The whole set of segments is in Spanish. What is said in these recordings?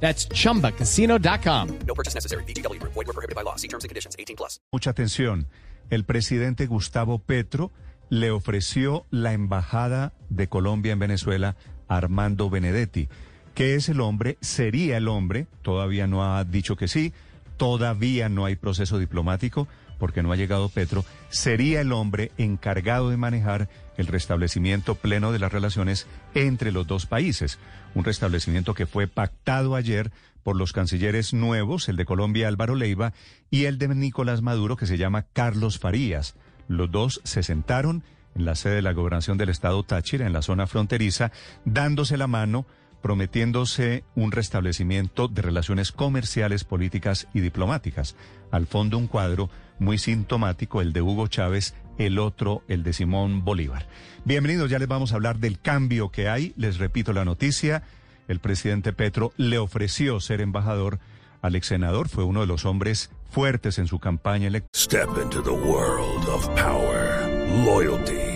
That's chumbacasino.com. No purchase necessary. BGW. Void were prohibited by law. See terms and conditions. 18 plus. Mucha atención. El presidente Gustavo Petro le ofreció la embajada de Colombia en Venezuela a Armando Benedetti, que es el hombre, sería el hombre, todavía no ha dicho que sí, todavía no hay proceso diplomático porque no ha llegado Petro, sería el hombre encargado de manejar el restablecimiento pleno de las relaciones entre los dos países. Un restablecimiento que fue pactado ayer por los cancilleres nuevos, el de Colombia Álvaro Leiva y el de Nicolás Maduro, que se llama Carlos Farías. Los dos se sentaron en la sede de la gobernación del estado Táchira, en la zona fronteriza, dándose la mano prometiéndose un restablecimiento de relaciones comerciales, políticas y diplomáticas. Al fondo un cuadro muy sintomático, el de Hugo Chávez, el otro, el de Simón Bolívar. Bienvenidos, ya les vamos a hablar del cambio que hay. Les repito la noticia, el presidente Petro le ofreció ser embajador al ex senador, fue uno de los hombres fuertes en su campaña electoral. Step into the world of power, loyalty,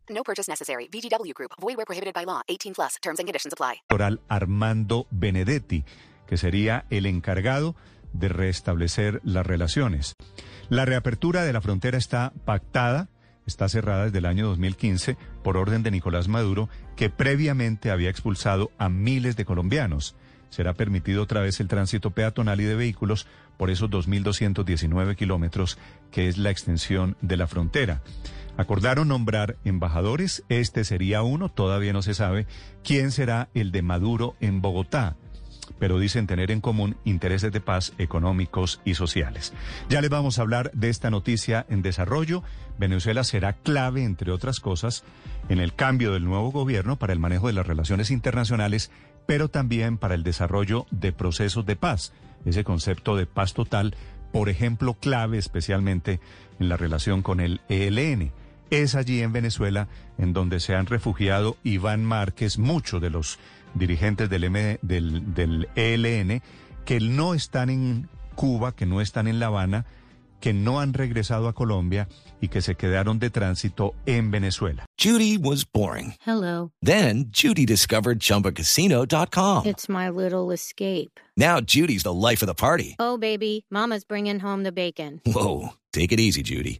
No purchase necessary. VGW Group. Void were prohibited by law. 18 plus. Terms and conditions apply. Armando Benedetti, que sería el encargado de restablecer las relaciones. La reapertura de la frontera está pactada, está cerrada desde el año 2015 por orden de Nicolás Maduro, que previamente había expulsado a miles de colombianos. Será permitido otra vez el tránsito peatonal y de vehículos por esos 2.219 kilómetros, que es la extensión de la frontera. Acordaron nombrar embajadores, este sería uno, todavía no se sabe quién será el de Maduro en Bogotá pero dicen tener en común intereses de paz económicos y sociales. Ya les vamos a hablar de esta noticia en desarrollo. Venezuela será clave, entre otras cosas, en el cambio del nuevo gobierno para el manejo de las relaciones internacionales, pero también para el desarrollo de procesos de paz. Ese concepto de paz total, por ejemplo, clave especialmente en la relación con el ELN. Es allí en Venezuela en donde se han refugiado Iván Márquez, muchos de los dirigentes del, M, del, del ELN que no están en Cuba, que no están en La Habana, que no han regresado a Colombia y que se quedaron de tránsito en Venezuela. Judy was boring. Hello. Then Judy discovered ChumbaCasino.com. It's my little escape. Now Judy's the life of the party. Oh, baby, Mama's bringing home the bacon. Whoa, take it easy, Judy.